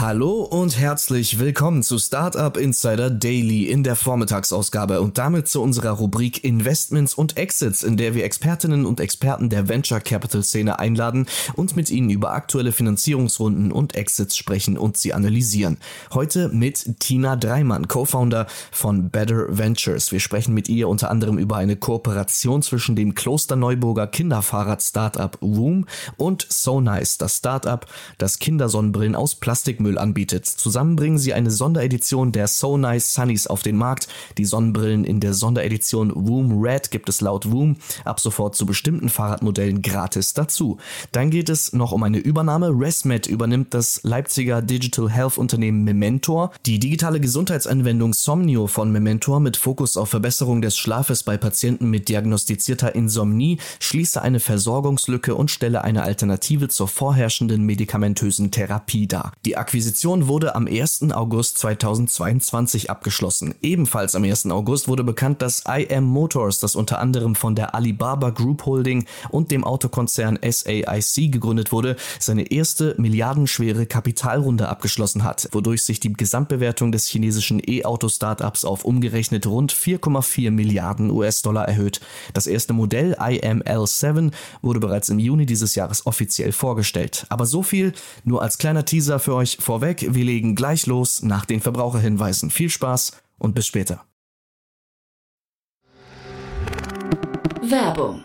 Hallo und herzlich willkommen zu Startup Insider Daily in der Vormittagsausgabe und damit zu unserer Rubrik Investments und Exits, in der wir Expertinnen und Experten der Venture Capital Szene einladen und mit ihnen über aktuelle Finanzierungsrunden und Exits sprechen und sie analysieren. Heute mit Tina Dreimann, Co-Founder von Better Ventures. Wir sprechen mit ihr unter anderem über eine Kooperation zwischen dem Klosterneuburger Kinderfahrrad-Startup Woom und So Nice, das Startup, das Kindersonnenbrillen aus Plastikmüll Sonnenmüll anbietet. Zusammen bringen sie eine Sonderedition der So Nice Sunnies auf den Markt. Die Sonnenbrillen in der Sonderedition Woom Red gibt es laut Woom ab sofort zu bestimmten Fahrradmodellen gratis dazu. Dann geht es noch um eine Übernahme. ResMed übernimmt das Leipziger Digital Health Unternehmen Mementor. Die digitale Gesundheitsanwendung Somnio von Mementor mit Fokus auf Verbesserung des Schlafes bei Patienten mit diagnostizierter Insomnie schließe eine Versorgungslücke und stelle eine Alternative zur vorherrschenden medikamentösen Therapie dar. Die Akquisition Akquisition wurde am 1. August 2022 abgeschlossen. Ebenfalls am 1. August wurde bekannt, dass IM Motors, das unter anderem von der Alibaba Group Holding und dem Autokonzern SAIC gegründet wurde, seine erste milliardenschwere Kapitalrunde abgeschlossen hat, wodurch sich die Gesamtbewertung des chinesischen E-Auto-Startups auf umgerechnet rund 4,4 Milliarden US-Dollar erhöht. Das erste Modell IML7 wurde bereits im Juni dieses Jahres offiziell vorgestellt. Aber so viel nur als kleiner Teaser für euch vorweg, wir legen gleich los nach den Verbraucherhinweisen. Viel Spaß und bis später. Werbung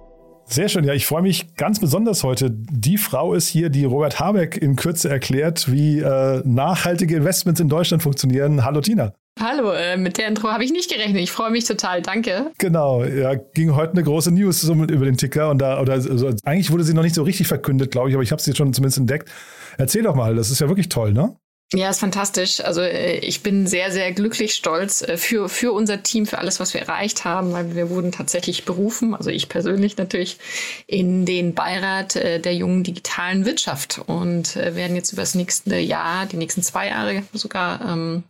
Sehr schön, ja, ich freue mich ganz besonders heute. Die Frau ist hier, die Robert Habeck in Kürze erklärt, wie äh, nachhaltige Investments in Deutschland funktionieren. Hallo Tina. Hallo, äh, mit der Intro habe ich nicht gerechnet. Ich freue mich total, danke. Genau, ja, ging heute eine große News über den Ticker und da, oder also, eigentlich wurde sie noch nicht so richtig verkündet, glaube ich, aber ich habe sie schon zumindest entdeckt. Erzähl doch mal, das ist ja wirklich toll, ne? Ja, ist fantastisch. Also äh, ich bin sehr, sehr glücklich, stolz äh, für, für unser Team, für alles, was wir erreicht haben, weil wir wurden tatsächlich berufen, also ich persönlich natürlich, in den Beirat äh, der jungen digitalen Wirtschaft und werden jetzt über das nächste Jahr, die nächsten zwei Jahre sogar ähm,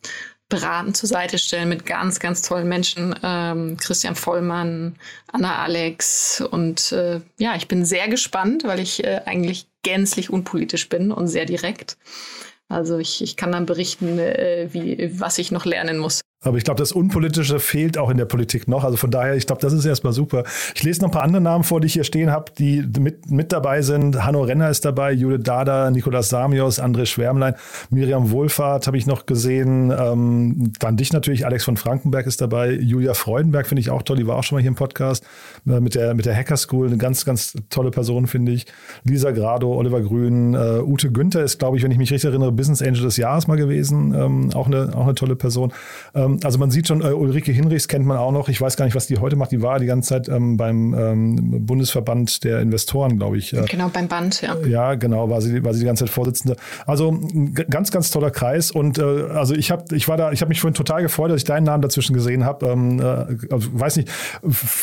beraten zur Seite stellen mit ganz, ganz tollen Menschen. Ähm, Christian Vollmann, Anna Alex und äh, ja, ich bin sehr gespannt, weil ich äh, eigentlich gänzlich unpolitisch bin und sehr direkt. Also ich, ich kann dann berichten, äh, wie, was ich noch lernen muss. Aber ich glaube, das Unpolitische fehlt auch in der Politik noch. Also von daher, ich glaube, das ist erstmal super. Ich lese noch ein paar andere Namen vor, die ich hier stehen habe, die mit, mit dabei sind. Hanno Renner ist dabei, Judith Dada, Nikolaus Samios, André Schwärmlein, Miriam Wohlfahrt habe ich noch gesehen. Ähm, dann dich natürlich, Alex von Frankenberg ist dabei. Julia Freudenberg finde ich auch toll, die war auch schon mal hier im Podcast äh, mit, der, mit der Hacker School. Eine ganz, ganz tolle Person, finde ich. Lisa Grado, Oliver Grün, äh, Ute Günther ist, glaube ich, wenn ich mich richtig erinnere, Business Angel des Jahres mal gewesen. Ähm, auch, eine, auch eine tolle Person. Ähm, also man sieht schon, äh, Ulrike Hinrichs kennt man auch noch. Ich weiß gar nicht, was die heute macht. Die war die ganze Zeit ähm, beim ähm, Bundesverband der Investoren, glaube ich. Äh, genau, beim Band, ja. Ja, genau, war sie, war sie die ganze Zeit Vorsitzende. Also ganz, ganz toller Kreis. Und äh, also ich habe, ich war da, ich habe mich vorhin total gefreut, dass ich deinen Namen dazwischen gesehen habe. Ähm, äh, also weiß nicht,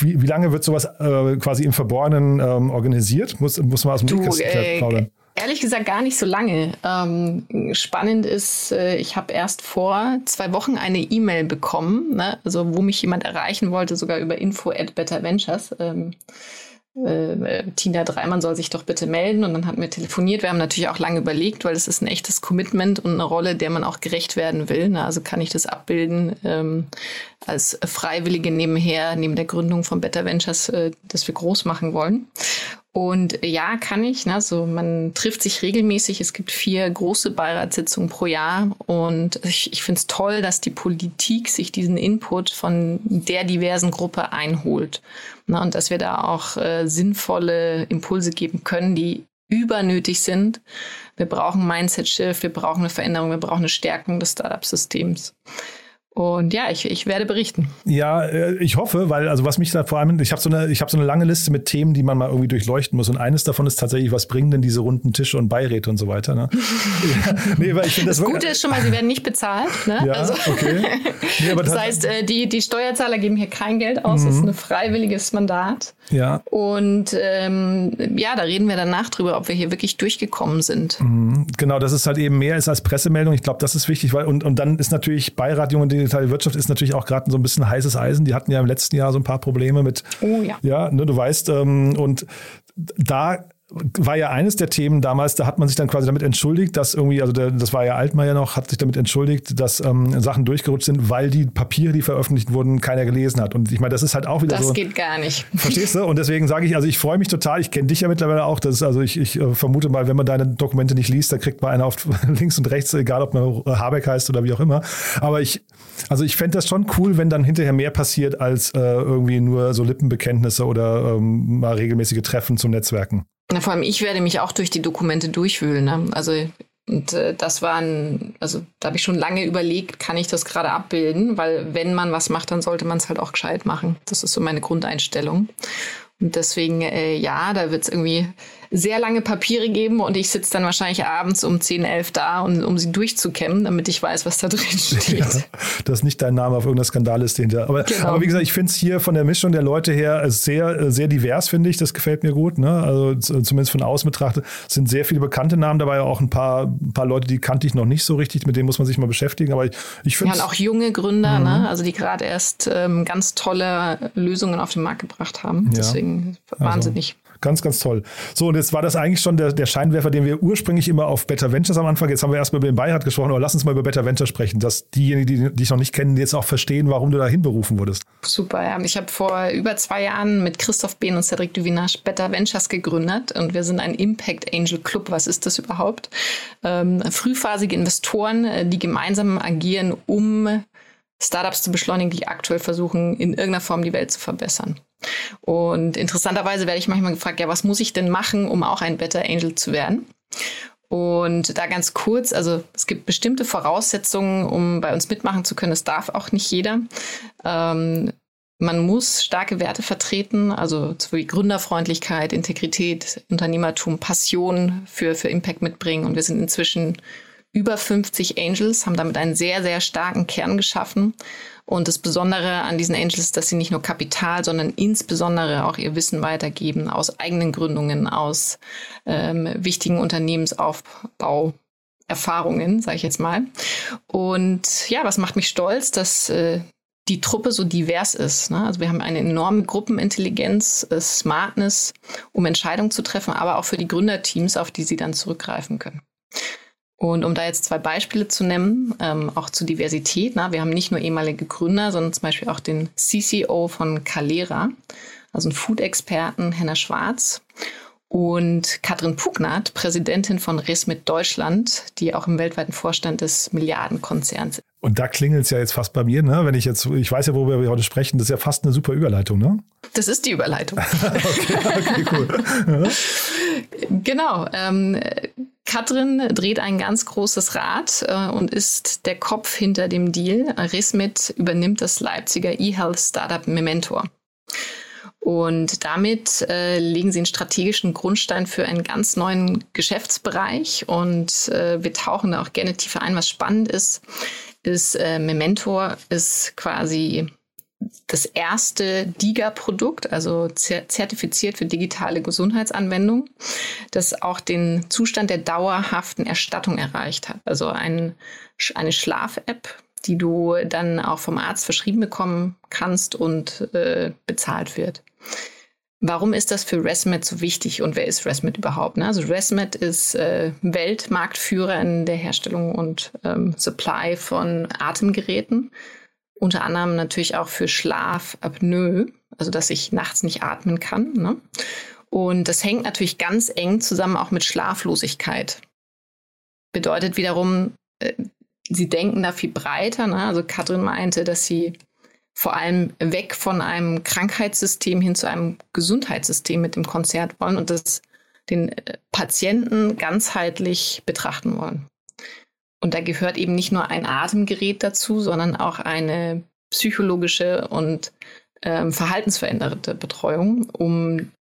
wie, wie lange wird sowas äh, quasi im Verborgenen ähm, organisiert? Muss, muss man aus dem Nähkästchen äh, plaudern? Ehrlich gesagt gar nicht so lange. Ähm, spannend ist, äh, ich habe erst vor zwei Wochen eine E-Mail bekommen, ne? also wo mich jemand erreichen wollte, sogar über info at betterventures. Ähm, äh, Tina Dreimann soll sich doch bitte melden. Und dann hatten wir telefoniert. Wir haben natürlich auch lange überlegt, weil es ist ein echtes Commitment und eine Rolle, der man auch gerecht werden will. Na, also kann ich das abbilden ähm, als Freiwillige nebenher, neben der Gründung von Better Ventures, äh, das wir groß machen wollen. Und ja, kann ich. Ne? So, man trifft sich regelmäßig. Es gibt vier große Beiratssitzungen pro Jahr. Und ich, ich finde es toll, dass die Politik sich diesen Input von der diversen Gruppe einholt. Ne? Und dass wir da auch äh, sinnvolle Impulse geben können, die übernötig sind. Wir brauchen Mindset-Shift, wir brauchen eine Veränderung, wir brauchen eine Stärkung des Startup-Systems. Und ja, ich, ich werde berichten. Ja, äh, ich hoffe, weil, also was mich da vor allem, ich habe so eine, ich habe so eine lange Liste mit Themen, die man mal irgendwie durchleuchten muss. Und eines davon ist tatsächlich, was bringen denn diese runden Tische und Beiräte und so weiter. Ne? ja, nee, weil ich das, das Gute ist schon mal, sie werden nicht bezahlt. Ne? Ja, also, okay. Nee, das heißt, äh, die, die Steuerzahler geben hier kein Geld aus. Das ist mhm. ein freiwilliges Mandat. Ja. Und ähm, ja, da reden wir danach drüber, ob wir hier wirklich durchgekommen sind. Mhm. Genau, dass es halt eben mehr ist als Pressemeldung. Ich glaube, das ist wichtig, weil und, und dann ist natürlich Beirat Junge digitale Wirtschaft ist natürlich auch gerade so ein bisschen heißes Eisen. Die hatten ja im letzten Jahr so ein paar Probleme mit. Oh ja. Ja, ne, du weißt, ähm, und da war ja eines der Themen damals, da hat man sich dann quasi damit entschuldigt, dass irgendwie, also der, das war ja Altmaier noch, hat sich damit entschuldigt, dass ähm, Sachen durchgerutscht sind, weil die Papiere, die veröffentlicht wurden, keiner gelesen hat. Und ich meine, das ist halt auch wieder das so. Das geht gar nicht. Verstehst du? Und deswegen sage ich, also ich freue mich total, ich kenne dich ja mittlerweile auch, das ist, also ich, ich äh, vermute mal, wenn man deine Dokumente nicht liest, dann kriegt man einen auf links und rechts, egal ob man Habeck heißt oder wie auch immer. Aber ich, also ich fände das schon cool, wenn dann hinterher mehr passiert als äh, irgendwie nur so Lippenbekenntnisse oder ähm, mal regelmäßige Treffen zum Netzwerken. Na, vor allem ich werde mich auch durch die Dokumente durchwühlen. Ne? Also und äh, das waren, also da habe ich schon lange überlegt, kann ich das gerade abbilden, weil wenn man was macht, dann sollte man es halt auch gescheit machen. Das ist so meine Grundeinstellung. Und deswegen, äh, ja, da wird es irgendwie sehr lange Papiere geben und ich sitze dann wahrscheinlich abends um 10, 11 da, und, um sie durchzukämmen, damit ich weiß, was da drin steht. Ja, das ist nicht dein Name auf irgendeiner Skandalliste hinter. Aber, genau. aber wie gesagt, ich finde es hier von der Mischung der Leute her sehr, sehr divers, finde ich. Das gefällt mir gut. Ne? Also zumindest von außen betrachtet sind sehr viele bekannte Namen dabei, auch ein paar, ein paar Leute, die kannte ich noch nicht so richtig, mit denen muss man sich mal beschäftigen. Aber ich, ich finde. Ja, und auch junge Gründer, ne? mhm. ne? also die gerade erst ähm, ganz tolle Lösungen auf den Markt gebracht haben. Ja. Deswegen also wahnsinnig. Also. Ganz, ganz toll. So, und jetzt war das eigentlich schon der, der Scheinwerfer, den wir ursprünglich immer auf Better Ventures am Anfang, jetzt haben wir erstmal über den Beirat gesprochen, aber lass uns mal über Better Ventures sprechen, dass diejenigen, die dich noch nicht kennen, jetzt auch verstehen, warum du da hinberufen wurdest. Super, ja. Ich habe vor über zwei Jahren mit Christoph Behn und Cedric Duvinage Better Ventures gegründet und wir sind ein Impact Angel Club. Was ist das überhaupt? Ähm, frühphasige Investoren, äh, die gemeinsam agieren, um Startups zu beschleunigen, die aktuell versuchen, in irgendeiner Form die Welt zu verbessern. Und interessanterweise werde ich manchmal gefragt, ja, was muss ich denn machen, um auch ein Better Angel zu werden? Und da ganz kurz, also es gibt bestimmte Voraussetzungen, um bei uns mitmachen zu können. Es darf auch nicht jeder. Ähm, man muss starke Werte vertreten, also wie Gründerfreundlichkeit, Integrität, Unternehmertum, Passion für, für Impact mitbringen. Und wir sind inzwischen über 50 Angels, haben damit einen sehr, sehr starken Kern geschaffen. Und das Besondere an diesen Angels ist, dass sie nicht nur Kapital, sondern insbesondere auch ihr Wissen weitergeben aus eigenen Gründungen, aus ähm, wichtigen Unternehmensaufbau. Erfahrungen, sage ich jetzt mal. Und ja, was macht mich stolz, dass äh, die Truppe so divers ist. Ne? Also wir haben eine enorme Gruppenintelligenz, äh, Smartness, um Entscheidungen zu treffen, aber auch für die Gründerteams, auf die sie dann zurückgreifen können. Und um da jetzt zwei Beispiele zu nennen, ähm, auch zur Diversität. Na, wir haben nicht nur ehemalige Gründer, sondern zum Beispiel auch den CCO von Calera, also einen Food-Experten, Henna Schwarz. Und Katrin Pugnat, Präsidentin von Resmit Deutschland, die auch im weltweiten Vorstand des Milliardenkonzerns ist. Und da klingelt es ja jetzt fast bei mir, ne? Wenn ich jetzt, ich weiß ja, worüber wir heute sprechen, das ist ja fast eine super Überleitung, ne? Das ist die Überleitung. okay, okay, cool. Genau. Ähm, Katrin dreht ein ganz großes Rad äh, und ist der Kopf hinter dem Deal. Resmit übernimmt das Leipziger E-Health Startup Mementor. Und damit äh, legen sie einen strategischen Grundstein für einen ganz neuen Geschäftsbereich. Und äh, wir tauchen da auch gerne tiefer ein. Was spannend ist, ist äh, Mementor ist quasi das erste DIGA-Produkt, also zertifiziert für digitale Gesundheitsanwendung, das auch den Zustand der dauerhaften Erstattung erreicht hat. Also ein, eine Schlaf-App, die du dann auch vom Arzt verschrieben bekommen kannst und äh, bezahlt wird. Warum ist das für ResMed so wichtig und wer ist ResMed überhaupt? Ne? Also ResMed ist äh, Weltmarktführer in der Herstellung und ähm, Supply von Atemgeräten, unter anderem natürlich auch für Schlafapnoe, also dass ich nachts nicht atmen kann. Ne? Und das hängt natürlich ganz eng zusammen auch mit Schlaflosigkeit. Bedeutet wiederum, äh, sie denken da viel breiter. Ne? Also Katrin meinte, dass sie vor allem weg von einem Krankheitssystem hin zu einem Gesundheitssystem mit dem Konzert wollen und das den äh, Patienten ganzheitlich betrachten wollen. Und da gehört eben nicht nur ein Atemgerät dazu, sondern auch eine psychologische und ähm, verhaltensveränderte Betreuung, um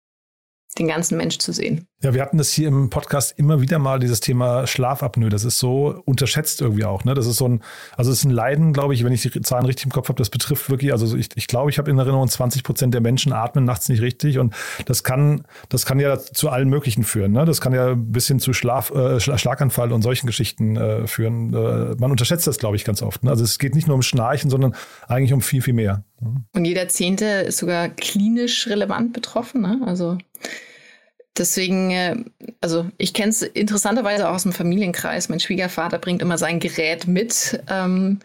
den ganzen Mensch zu sehen. Ja, wir hatten das hier im Podcast immer wieder mal, dieses Thema Schlafapnoe. Das ist so unterschätzt irgendwie auch. Ne? Das ist so ein, also es ist ein Leiden, glaube ich, wenn ich die Zahlen richtig im Kopf habe, das betrifft wirklich, also ich, ich glaube, ich habe in Erinnerung, 20 Prozent der Menschen atmen nachts nicht richtig. Und das kann, das kann ja zu allen möglichen führen. Ne? Das kann ja bis hin zu Schlaf, äh, Schlaganfall und solchen Geschichten äh, führen. Äh, man unterschätzt das, glaube ich, ganz oft. Ne? Also es geht nicht nur um Schnarchen, sondern eigentlich um viel, viel mehr. Und jeder Zehnte ist sogar klinisch relevant betroffen. Ne? Also Deswegen, äh, also ich kenne es interessanterweise auch aus dem Familienkreis. Mein Schwiegervater bringt immer sein Gerät mit. Ähm,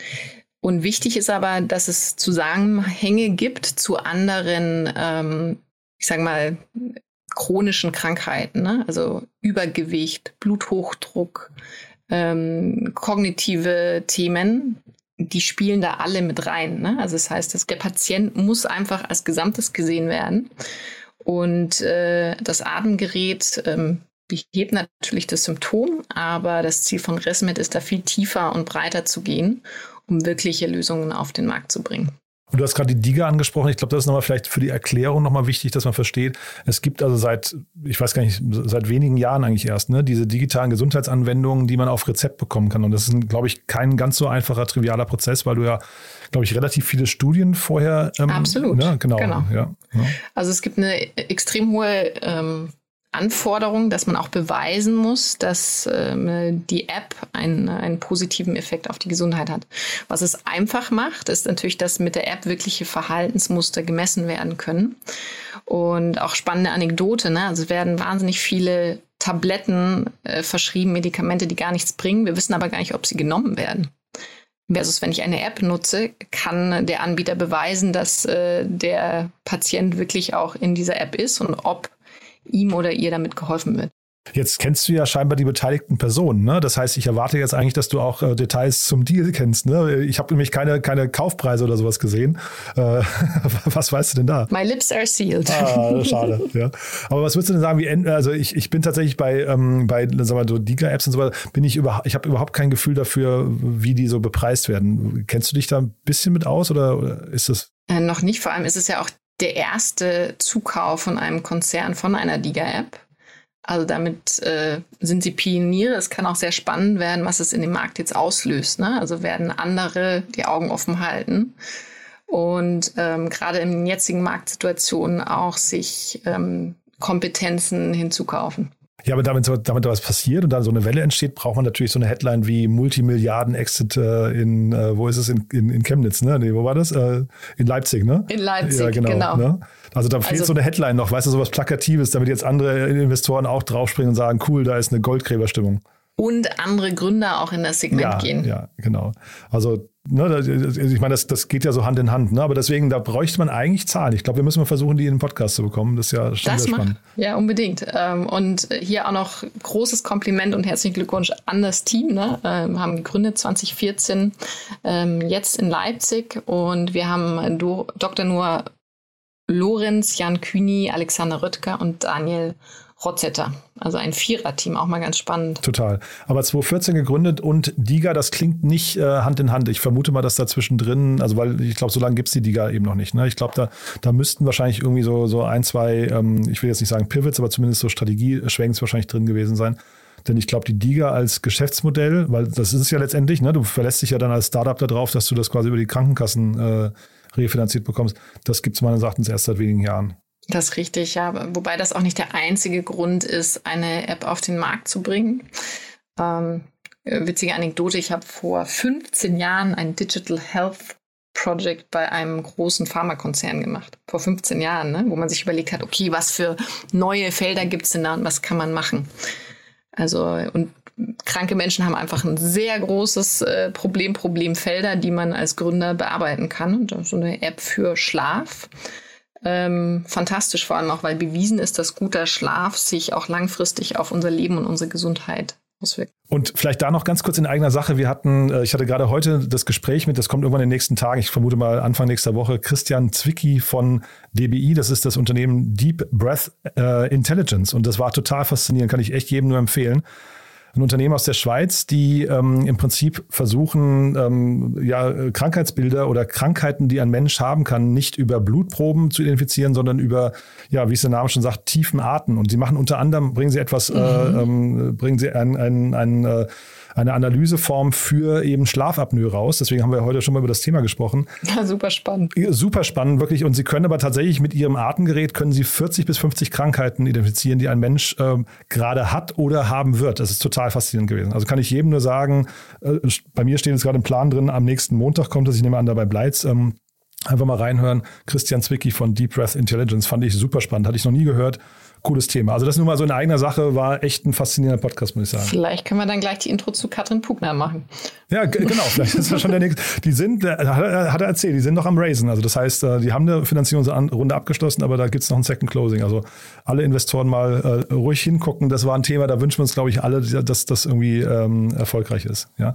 und wichtig ist aber, dass es Zusammenhänge gibt zu anderen, ähm, ich sage mal, chronischen Krankheiten, ne? also Übergewicht, Bluthochdruck, ähm, kognitive Themen, die spielen da alle mit rein. Ne? Also das heißt, dass der Patient muss einfach als Gesamtes gesehen werden. Und äh, das Atemgerät ähm, behebt natürlich das Symptom, aber das Ziel von ResMed ist da viel tiefer und breiter zu gehen, um wirkliche Lösungen auf den Markt zu bringen. Und du hast gerade die DIGA angesprochen. Ich glaube, das ist nochmal vielleicht für die Erklärung nochmal wichtig, dass man versteht. Es gibt also seit, ich weiß gar nicht, seit wenigen Jahren eigentlich erst, ne, diese digitalen Gesundheitsanwendungen, die man auf Rezept bekommen kann. Und das ist, glaube ich, kein ganz so einfacher, trivialer Prozess, weil du ja, glaube ich, relativ viele Studien vorher. Ähm, Absolut. Ne, genau. genau. Ja, ja. Also es gibt eine extrem hohe ähm, Anforderung, dass man auch beweisen muss, dass ähm, die App einen, einen positiven Effekt auf die Gesundheit hat. Was es einfach macht, ist natürlich, dass mit der App wirkliche Verhaltensmuster gemessen werden können. Und auch spannende Anekdote, ne? also werden wahnsinnig viele Tabletten äh, verschrieben, Medikamente, die gar nichts bringen. Wir wissen aber gar nicht, ob sie genommen werden. Versus wenn ich eine App nutze, kann der Anbieter beweisen, dass äh, der Patient wirklich auch in dieser App ist und ob ihm oder ihr damit geholfen wird. Jetzt kennst du ja scheinbar die beteiligten Personen, ne? Das heißt, ich erwarte jetzt eigentlich, dass du auch äh, Details zum Deal kennst, ne? Ich habe nämlich keine, keine Kaufpreise oder sowas gesehen. Äh, was weißt du denn da? My lips are sealed. Ah, schade, ja. Aber was würdest du denn sagen, wie also ich, ich bin tatsächlich bei, ähm, bei sagen wir so Diga-Apps und so weiter, bin ich über, ich habe überhaupt kein Gefühl dafür, wie die so bepreist werden. Kennst du dich da ein bisschen mit aus oder, oder ist das? Äh, noch nicht, vor allem ist es ja auch der erste Zukauf von einem Konzern von einer Diga-App. Also damit äh, sind sie Pioniere. Es kann auch sehr spannend werden, was es in dem Markt jetzt auslöst. Ne? Also werden andere die Augen offen halten und ähm, gerade in jetzigen Marktsituationen auch sich ähm, Kompetenzen hinzukaufen. Ja, aber damit, damit was passiert und dann so eine Welle entsteht, braucht man natürlich so eine Headline wie Multimilliarden-Exit äh, in, äh, wo ist es, in, in, in Chemnitz, ne? Nee, wo war das? Äh, in Leipzig, ne? In Leipzig, ja, genau. genau. Ne? Also da fehlt also, so eine Headline noch, weißt du, sowas Plakatives, damit jetzt andere Investoren auch draufspringen und sagen, cool, da ist eine Goldgräberstimmung. Und andere Gründer auch in das Segment ja, gehen. Ja, genau. Also ich meine, das, das geht ja so Hand in Hand, ne? aber deswegen, da bräuchte man eigentlich Zahlen. Ich glaube, wir müssen mal versuchen, die in den Podcast zu bekommen. Das ist ja schon das sehr spannend. Ja, unbedingt. Ähm, und hier auch noch großes Kompliment und herzlichen Glückwunsch an das Team. Ne? Wir ähm, haben gegründet 2014, ähm, jetzt in Leipzig und wir haben Dr. Nur Lorenz, Jan Kühni, Alexander Röttger und Daniel Rotzetter. Also ein Viererteam, auch mal ganz spannend. Total. Aber 2014 gegründet und Diga, das klingt nicht äh, Hand in Hand. Ich vermute mal, dass da zwischendrin, also weil ich glaube, so lange gibt es die Diga eben noch nicht. Ne? Ich glaube, da, da müssten wahrscheinlich irgendwie so, so ein, zwei, ähm, ich will jetzt nicht sagen Pivots, aber zumindest so Strategie-Schwenks wahrscheinlich drin gewesen sein. Denn ich glaube, die Diga als Geschäftsmodell, weil das ist es ja letztendlich, ne? du verlässt dich ja dann als Startup darauf, dass du das quasi über die Krankenkassen äh, refinanziert bekommst. Das gibt es meines Erachtens erst seit wenigen Jahren. Das ist richtig, ja. Wobei das auch nicht der einzige Grund ist, eine App auf den Markt zu bringen. Ähm, witzige Anekdote, ich habe vor 15 Jahren ein Digital Health Project bei einem großen Pharmakonzern gemacht, vor 15 Jahren, ne? wo man sich überlegt hat, okay, was für neue Felder gibt es denn da und was kann man machen? Also, und kranke Menschen haben einfach ein sehr großes äh, Problem, Problemfelder, die man als Gründer bearbeiten kann. Und so eine App für Schlaf. Ähm, fantastisch, vor allem auch, weil bewiesen ist, dass guter Schlaf sich auch langfristig auf unser Leben und unsere Gesundheit auswirkt. Und vielleicht da noch ganz kurz in eigener Sache. Wir hatten, äh, ich hatte gerade heute das Gespräch mit, das kommt irgendwann in den nächsten Tagen, ich vermute mal Anfang nächster Woche, Christian Zwicky von DBI, das ist das Unternehmen Deep Breath äh, Intelligence. Und das war total faszinierend, kann ich echt jedem nur empfehlen ein Unternehmen aus der Schweiz, die ähm, im Prinzip versuchen, ähm, ja, Krankheitsbilder oder Krankheiten, die ein Mensch haben kann, nicht über Blutproben zu identifizieren, sondern über, ja, wie es der Name schon sagt, tiefen Arten. Und sie machen unter anderem, bringen sie etwas, äh, mhm. äh, ähm, bringen sie ein, ein, ein, ein äh, eine Analyseform für eben Schlafapnoe raus. Deswegen haben wir heute schon mal über das Thema gesprochen. Ja, super spannend. Super spannend, wirklich. Und Sie können aber tatsächlich mit Ihrem Atemgerät können Sie 40 bis 50 Krankheiten identifizieren, die ein Mensch äh, gerade hat oder haben wird. Das ist total faszinierend gewesen. Also kann ich jedem nur sagen, äh, bei mir steht jetzt gerade im Plan drin, am nächsten Montag kommt es, ich nehme an, dabei Bleitz. Ähm, einfach mal reinhören. Christian Zwicky von Deep Breath Intelligence fand ich super spannend, hatte ich noch nie gehört cooles Thema. Also das nur mal so in eigener Sache war echt ein faszinierender Podcast, muss ich sagen. Vielleicht können wir dann gleich die Intro zu Katrin Pugner machen. Ja, genau. Vielleicht ist das schon der nächste. Die sind, hat er erzählt, die sind noch am Raisen. Also das heißt, äh, die haben eine Finanzierungsrunde abgeschlossen, aber da gibt es noch ein Second Closing. Also alle Investoren mal äh, ruhig hingucken. Das war ein Thema, da wünschen wir uns, glaube ich, alle, dass das irgendwie ähm, erfolgreich ist. Ja.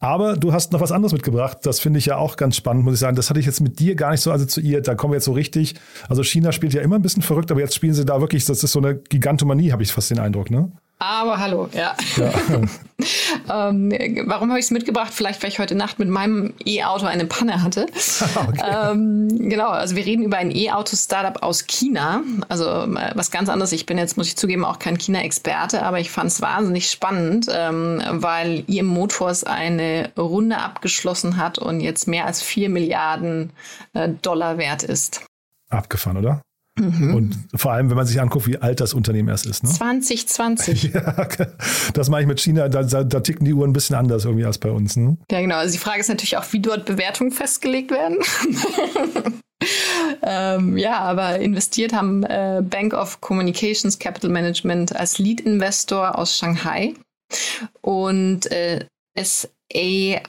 Aber du hast noch was anderes mitgebracht. Das finde ich ja auch ganz spannend, muss ich sagen. Das hatte ich jetzt mit dir gar nicht so assoziiert. Da kommen wir jetzt so richtig. Also China spielt ja immer ein bisschen verrückt, aber jetzt spielen sie da wirklich, das ist so eine Gigantomanie, habe ich fast den Eindruck, ne? Aber hallo, ja. ja. ähm, warum habe ich es mitgebracht? Vielleicht, weil ich heute Nacht mit meinem E-Auto eine Panne hatte. okay. ähm, genau, also wir reden über ein E-Auto-Startup aus China. Also äh, was ganz anderes. Ich bin jetzt, muss ich zugeben, auch kein China-Experte, aber ich fand es wahnsinnig spannend, ähm, weil IM Motors eine Runde abgeschlossen hat und jetzt mehr als vier Milliarden äh, Dollar wert ist. Abgefahren, oder? Mhm. Und vor allem, wenn man sich anguckt, wie alt das Unternehmen erst ist. Ne? 2020. ja, das mache ich mit China, da, da, da, ticken die Uhren ein bisschen anders irgendwie als bei uns. Ne? Ja, genau. Also die Frage ist natürlich auch, wie dort Bewertungen festgelegt werden. ähm, ja, aber investiert haben äh, Bank of Communications Capital Management als Lead-Investor aus Shanghai und äh, SAIC,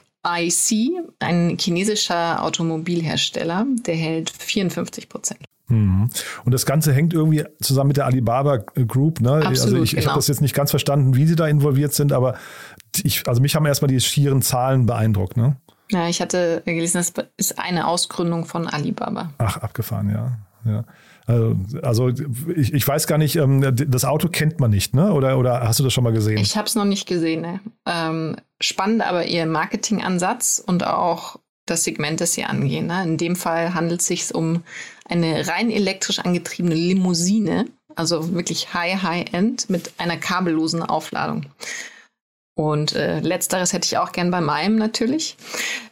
ein chinesischer Automobilhersteller, der hält 54 Prozent. Mhm. Und das Ganze hängt irgendwie zusammen mit der Alibaba Group. Ne? Absolut, also ich, genau. ich habe das jetzt nicht ganz verstanden, wie sie da involviert sind, aber ich, also mich haben erstmal die schieren Zahlen beeindruckt. Ne? Ja, ich hatte gelesen, das ist eine Ausgründung von Alibaba. Ach, abgefahren, ja. ja. Also, also ich, ich weiß gar nicht, ähm, das Auto kennt man nicht, ne? Oder, oder hast du das schon mal gesehen? Ich habe es noch nicht gesehen. Ne? Ähm, spannend aber ihr Marketingansatz und auch das Segment, das sie angehen. Ne? In dem Fall handelt es sich um eine rein elektrisch angetriebene Limousine, also wirklich High, High-End mit einer kabellosen Aufladung. Und äh, letzteres hätte ich auch gern bei meinem natürlich.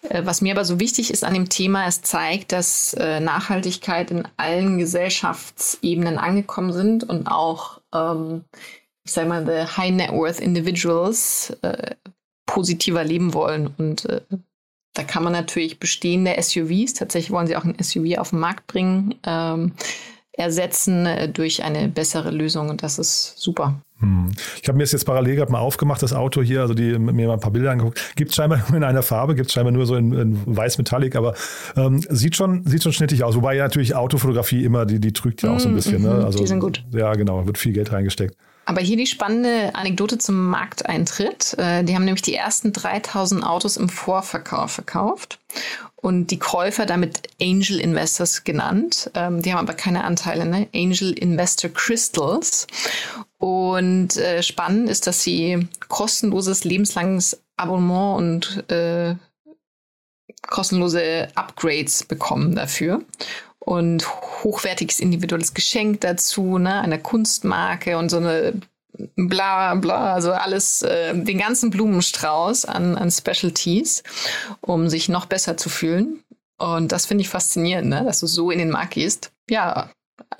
Äh, was mir aber so wichtig ist an dem Thema, es zeigt, dass äh, Nachhaltigkeit in allen Gesellschaftsebenen angekommen sind und auch, ähm, ich sage mal, the High Net Worth Individuals äh, positiver leben wollen. Und äh, da kann man natürlich bestehende SUVs, tatsächlich wollen sie auch ein SUV auf den Markt bringen, ähm, ersetzen äh, durch eine bessere Lösung und das ist super. Hm. Ich habe mir das jetzt parallel gerade mal aufgemacht, das Auto hier, also die, mir mal ein paar Bilder angeguckt. Gibt es scheinbar nur in einer Farbe, gibt es scheinbar nur so in, in weiß-metallic, aber ähm, sieht, schon, sieht schon schnittig aus. Wobei ja natürlich Autofotografie immer, die, die trügt ja auch so ein hm, bisschen. Ne? Mhm, also, die sind gut. Ja, genau, wird viel Geld reingesteckt. Aber hier die spannende Anekdote zum Markteintritt. Äh, die haben nämlich die ersten 3000 Autos im Vorverkauf verkauft und die Käufer damit Angel Investors genannt. Ähm, die haben aber keine Anteile, ne? Angel Investor Crystals. Und äh, spannend ist, dass sie kostenloses lebenslanges Abonnement und äh, kostenlose Upgrades bekommen dafür und hochwertiges individuelles Geschenk dazu, ne, eine Kunstmarke und so eine bla bla, also alles, äh, den ganzen Blumenstrauß an, an Specialties, um sich noch besser zu fühlen. Und das finde ich faszinierend, ne, dass du so in den Markt gehst. Ja,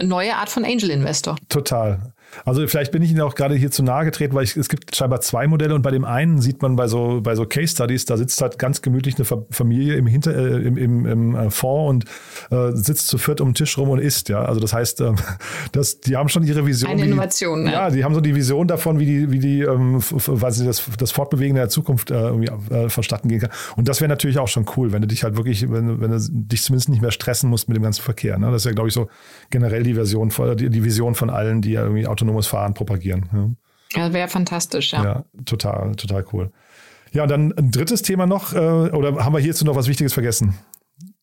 neue Art von Angel Investor. Total. Also vielleicht bin ich Ihnen auch gerade hier zu nahe getreten, weil ich, es gibt scheinbar zwei Modelle und bei dem einen sieht man bei so, bei so Case Studies, da sitzt halt ganz gemütlich eine Familie im, Hinter, äh, im, im, im äh, Fond und äh, sitzt zu viert um den Tisch rum und isst. Ja, also das heißt, äh, das, die haben schon ihre Vision. Eine Innovation. Die, ja. ja, die haben so die Vision davon, wie die, wie die, ähm, weil sie das, das Fortbewegen der Zukunft äh, irgendwie äh, vonstatten gehen kann. Und das wäre natürlich auch schon cool, wenn du dich halt wirklich, wenn, wenn du dich zumindest nicht mehr stressen musst mit dem ganzen Verkehr. Ne? Das ist ja, glaube ich, so generell die Version von, die, die Vision von allen, die ja irgendwie autonomes Fahren propagieren. Ja, ja wäre fantastisch, ja. Ja, total, total cool. Ja, und dann ein drittes Thema noch, äh, oder haben wir hierzu noch was Wichtiges vergessen?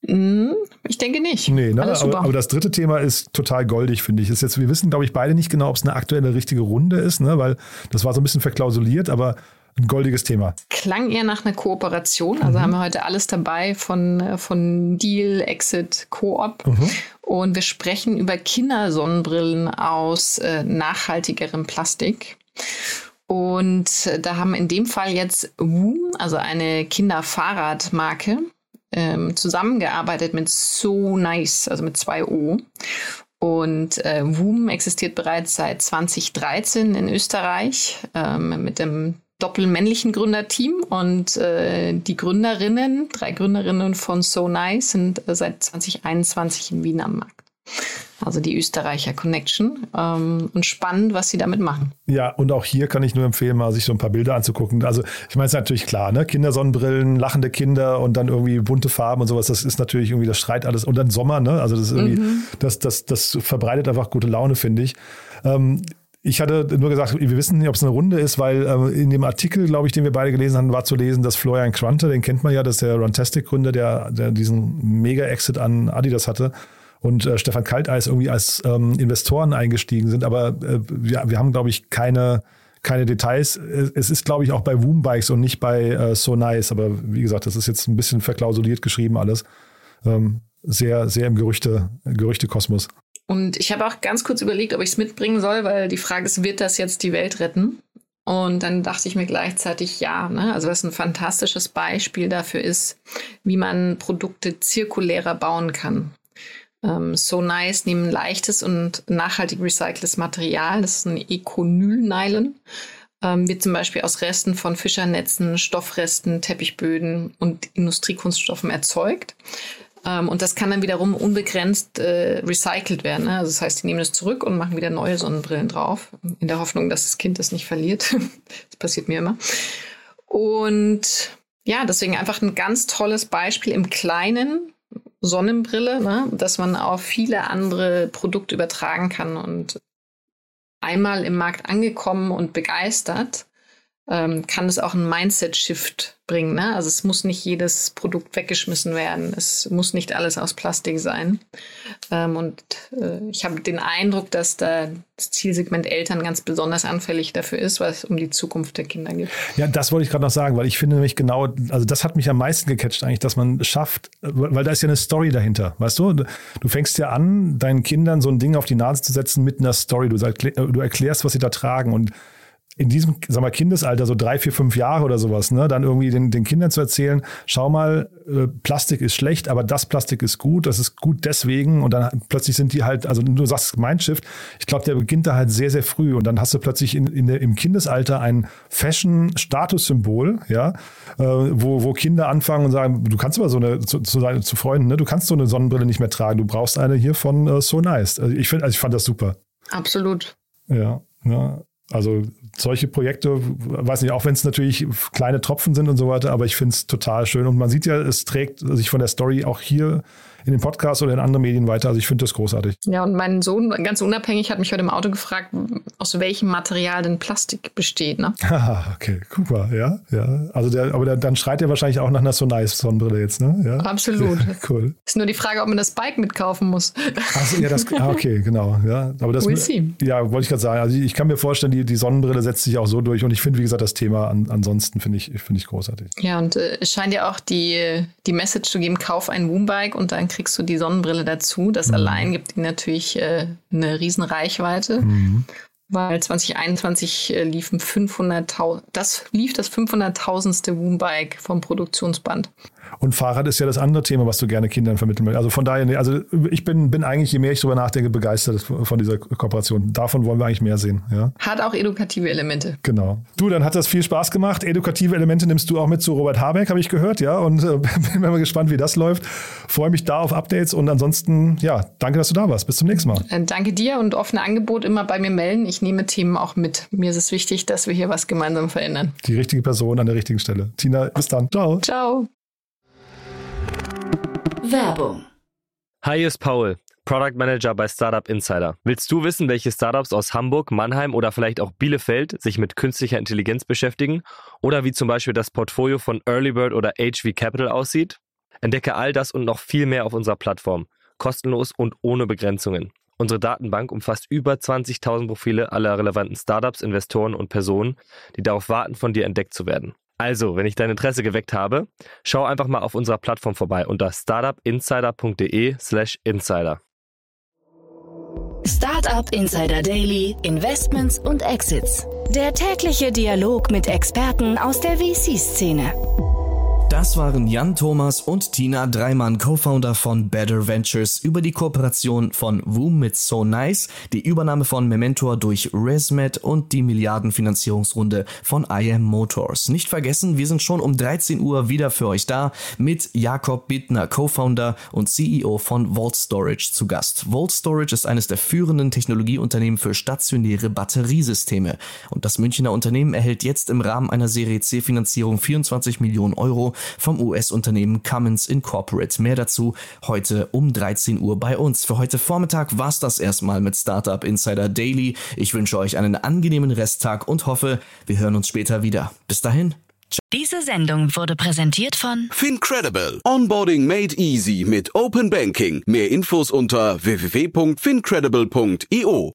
Hm, ich denke nicht. Nee, ne? aber, aber, das dritte Thema ist total goldig, finde ich. Ist jetzt, wir wissen, glaube ich, beide nicht genau, ob es eine aktuelle richtige Runde ist, ne? weil das war so ein bisschen verklausuliert, aber ein goldiges Thema. Klang eher nach einer Kooperation. Also mhm. haben wir heute alles dabei von, von Deal, Exit, Coop. Mhm. Und wir sprechen über Kindersonnenbrillen aus äh, nachhaltigerem Plastik. Und äh, da haben in dem Fall jetzt Woom, also eine Kinderfahrradmarke, ähm, zusammengearbeitet mit So Nice, also mit zwei O. Und äh, Woom existiert bereits seit 2013 in Österreich ähm, mit dem doppelmännlichen Gründerteam und äh, die Gründerinnen, drei Gründerinnen von So Nice sind äh, seit 2021 in Wien am Markt. Also die Österreicher Connection. Ähm, und spannend, was sie damit machen. Ja, und auch hier kann ich nur empfehlen, mal sich so ein paar Bilder anzugucken. Also ich meine, es ist natürlich klar, ne? Kindersonnenbrillen, lachende Kinder und dann irgendwie bunte Farben und sowas, das ist natürlich irgendwie, das schreit alles. Und dann Sommer, ne? Also das ist irgendwie, mhm. das, das, das verbreitet einfach gute Laune, finde ich. Ähm, ich hatte nur gesagt, wir wissen nicht, ob es eine Runde ist, weil äh, in dem Artikel, glaube ich, den wir beide gelesen haben, war zu lesen, dass Florian Krante, den kennt man ja, das ist der Runtastic-Gründer, der, der diesen Mega-Exit an Adidas hatte und äh, Stefan Kalteis irgendwie als ähm, Investoren eingestiegen sind. Aber äh, wir, wir haben, glaube ich, keine, keine Details. Es ist, glaube ich, auch bei Woom Bikes und nicht bei äh, So Nice. Aber wie gesagt, das ist jetzt ein bisschen verklausuliert geschrieben alles. Ähm, sehr, sehr im Gerüchte, Gerüchtekosmos. Und ich habe auch ganz kurz überlegt, ob ich es mitbringen soll, weil die Frage ist, wird das jetzt die Welt retten? Und dann dachte ich mir gleichzeitig ja. Ne? Also was ein fantastisches Beispiel dafür ist, wie man Produkte zirkulärer bauen kann. Ähm, so Nice nehmen leichtes und nachhaltig recyceltes Material. Das ist ein Econyl-Nylon. Ähm, wird zum Beispiel aus Resten von Fischernetzen, Stoffresten, Teppichböden und Industriekunststoffen erzeugt. Ähm, und das kann dann wiederum unbegrenzt äh, recycelt werden. Ne? Also das heißt, die nehmen es zurück und machen wieder neue Sonnenbrillen drauf, in der Hoffnung, dass das Kind das nicht verliert. das passiert mir immer. Und ja, deswegen einfach ein ganz tolles Beispiel im Kleinen, Sonnenbrille, ne? dass man auf viele andere Produkte übertragen kann und einmal im Markt angekommen und begeistert, ähm, kann es auch einen Mindset-Shift bringen. Ne? Also es muss nicht jedes Produkt weggeschmissen werden. Es muss nicht alles aus Plastik sein. Ähm, und äh, ich habe den Eindruck, dass da das Zielsegment Eltern ganz besonders anfällig dafür ist, weil es um die Zukunft der Kinder geht. Ja, das wollte ich gerade noch sagen, weil ich finde nämlich genau, also das hat mich am meisten gecatcht eigentlich, dass man schafft, weil da ist ja eine Story dahinter, weißt du? Du fängst ja an, deinen Kindern so ein Ding auf die Nase zu setzen mit einer Story. Du, du erklärst, was sie da tragen und in diesem, sag mal, Kindesalter, so drei, vier, fünf Jahre oder sowas, ne, dann irgendwie den, den Kindern zu erzählen, schau mal, äh, Plastik ist schlecht, aber das Plastik ist gut, das ist gut deswegen und dann plötzlich sind die halt, also du sagst Mindshift, ich glaube, der beginnt da halt sehr, sehr früh und dann hast du plötzlich in, in der, im Kindesalter ein Fashion-Statussymbol, ja, äh, wo, wo Kinder anfangen und sagen, du kannst aber so eine, zu, zu, zu Freunden, ne, du kannst so eine Sonnenbrille nicht mehr tragen, du brauchst eine hier von äh, So Nice. Also ich, find, also ich fand das super. Absolut. Ja, ja. Also solche Projekte, weiß nicht, auch wenn es natürlich kleine Tropfen sind und so weiter, aber ich finde es total schön. Und man sieht ja, es trägt sich von der Story auch hier in dem Podcast oder in anderen Medien weiter. Also ich finde das großartig. Ja, und mein Sohn, ganz unabhängig, hat mich heute im Auto gefragt, aus welchem Material denn Plastik besteht. Ne? Ah, okay, Cooper, ja, ja. Also der, aber der, dann schreit er wahrscheinlich auch nach einer So Nice Sonnenbrille jetzt, ne? Ja. Absolut. Ja, cool. Ist nur die Frage, ob man das Bike mitkaufen muss. Ach, ja, das, ah, okay, genau. Ja, aber das, we'll see. ja, wollte ich gerade sagen. Also ich kann mir vorstellen, die, die Sonnenbrille setzt sich auch so durch und ich finde, wie gesagt, das Thema an, ansonsten finde ich, finde ich großartig. Ja, und äh, es scheint ja auch die, die Message zu geben, kauf ein Woombike und dann kriegst du die Sonnenbrille dazu. Das mhm. allein gibt ihnen natürlich äh, eine riesen Reichweite. Mhm. Weil 2021 äh, liefen 500.000, das lief das 500.000ste Woombike vom Produktionsband. Und Fahrrad ist ja das andere Thema, was du gerne Kindern vermitteln willst. Also von daher, also ich bin, bin eigentlich, je mehr ich darüber nachdenke, begeistert von dieser Kooperation. Davon wollen wir eigentlich mehr sehen. Ja? Hat auch edukative Elemente. Genau. Du, dann hat das viel Spaß gemacht. Edukative Elemente nimmst du auch mit zu Robert Habeck, habe ich gehört, ja. Und äh, bin mal gespannt, wie das läuft. Freue mich da auf Updates und ansonsten, ja, danke, dass du da warst. Bis zum nächsten Mal. Äh, danke dir und offene Angebot immer bei mir melden. Ich nehme Themen auch mit. Mir ist es wichtig, dass wir hier was gemeinsam verändern. Die richtige Person an der richtigen Stelle. Tina, bis dann. Ciao. Ciao. Werbung. Hi, hier ist Paul, Product Manager bei Startup Insider. Willst du wissen, welche Startups aus Hamburg, Mannheim oder vielleicht auch Bielefeld sich mit künstlicher Intelligenz beschäftigen? Oder wie zum Beispiel das Portfolio von Earlybird oder HV Capital aussieht? Entdecke all das und noch viel mehr auf unserer Plattform. Kostenlos und ohne Begrenzungen. Unsere Datenbank umfasst über 20.000 Profile aller relevanten Startups, Investoren und Personen, die darauf warten, von dir entdeckt zu werden. Also, wenn ich dein Interesse geweckt habe, schau einfach mal auf unserer Plattform vorbei unter startupinsider.de/slash insider. Startup Insider Daily, Investments und Exits. Der tägliche Dialog mit Experten aus der VC-Szene. Das waren Jan Thomas und Tina Dreimann, Co-Founder von Better Ventures, über die Kooperation von Woom mit So Nice, die Übernahme von Mementor durch ResMed und die Milliardenfinanzierungsrunde von IM Motors. Nicht vergessen, wir sind schon um 13 Uhr wieder für euch da mit Jakob Bittner, Co-Founder und CEO von Vault Storage zu Gast. Vault Storage ist eines der führenden Technologieunternehmen für stationäre Batteriesysteme und das Münchner Unternehmen erhält jetzt im Rahmen einer Serie C Finanzierung 24 Millionen Euro vom US-Unternehmen Cummins Incorporate. Mehr dazu heute um 13 Uhr bei uns. Für heute Vormittag war's das erstmal mit Startup Insider Daily. Ich wünsche euch einen angenehmen Resttag und hoffe, wir hören uns später wieder. Bis dahin. Diese Sendung wurde präsentiert von Fincredible. Onboarding made easy mit Open Banking. Mehr Infos unter www.fincredible.io.